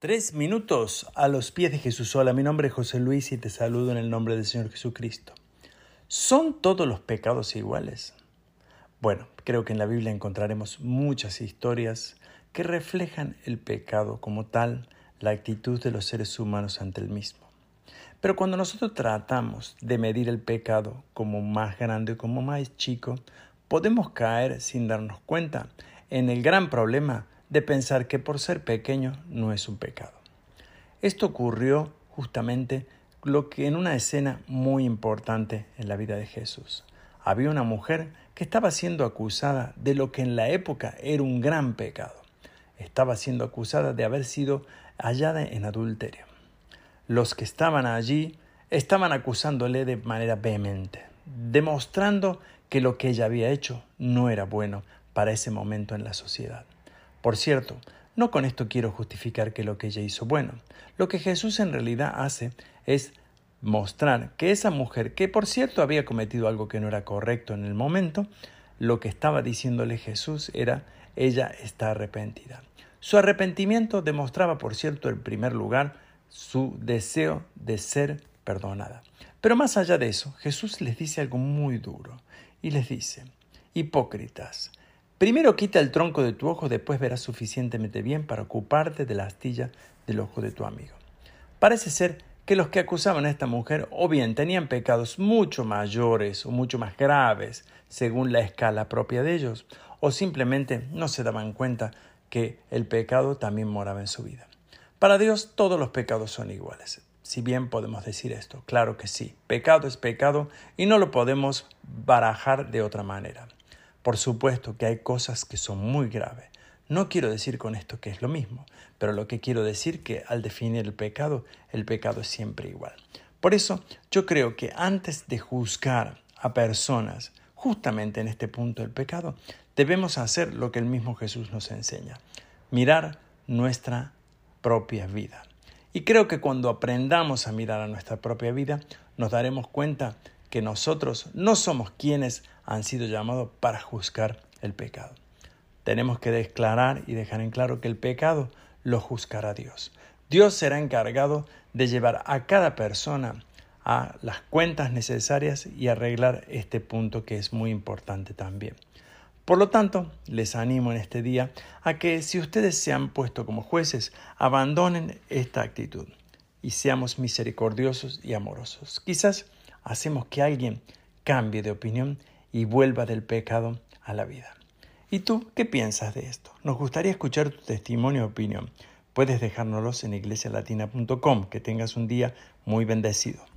Tres minutos a los pies de Jesús. Hola, mi nombre es José Luis y te saludo en el nombre del Señor Jesucristo. ¿Son todos los pecados iguales? Bueno, creo que en la Biblia encontraremos muchas historias que reflejan el pecado como tal, la actitud de los seres humanos ante el mismo. Pero cuando nosotros tratamos de medir el pecado como más grande o como más chico, podemos caer sin darnos cuenta en el gran problema de pensar que por ser pequeño no es un pecado. Esto ocurrió justamente lo que en una escena muy importante en la vida de Jesús. Había una mujer que estaba siendo acusada de lo que en la época era un gran pecado. Estaba siendo acusada de haber sido hallada en adulterio. Los que estaban allí estaban acusándole de manera vehemente, demostrando que lo que ella había hecho no era bueno para ese momento en la sociedad. Por cierto, no con esto quiero justificar que lo que ella hizo bueno. Lo que Jesús en realidad hace es mostrar que esa mujer, que por cierto había cometido algo que no era correcto en el momento, lo que estaba diciéndole Jesús era, ella está arrepentida. Su arrepentimiento demostraba, por cierto, en primer lugar, su deseo de ser perdonada. Pero más allá de eso, Jesús les dice algo muy duro y les dice, hipócritas, Primero quita el tronco de tu ojo, después verás suficientemente bien para ocuparte de la astilla del ojo de tu amigo. Parece ser que los que acusaban a esta mujer o bien tenían pecados mucho mayores o mucho más graves según la escala propia de ellos, o simplemente no se daban cuenta que el pecado también moraba en su vida. Para Dios todos los pecados son iguales. Si bien podemos decir esto, claro que sí, pecado es pecado y no lo podemos barajar de otra manera. Por supuesto que hay cosas que son muy graves. No quiero decir con esto que es lo mismo, pero lo que quiero decir que al definir el pecado, el pecado es siempre igual. Por eso yo creo que antes de juzgar a personas justamente en este punto del pecado, debemos hacer lo que el mismo Jesús nos enseña, mirar nuestra propia vida. Y creo que cuando aprendamos a mirar a nuestra propia vida, nos daremos cuenta que nosotros no somos quienes han sido llamados para juzgar el pecado. Tenemos que declarar y dejar en claro que el pecado lo juzgará Dios. Dios será encargado de llevar a cada persona a las cuentas necesarias y arreglar este punto que es muy importante también. Por lo tanto, les animo en este día a que si ustedes se han puesto como jueces, abandonen esta actitud y seamos misericordiosos y amorosos. Quizás hacemos que alguien cambie de opinión y vuelva del pecado a la vida. ¿Y tú qué piensas de esto? Nos gustaría escuchar tu testimonio o opinión. Puedes dejárnoslos en iglesialatina.com. Que tengas un día muy bendecido.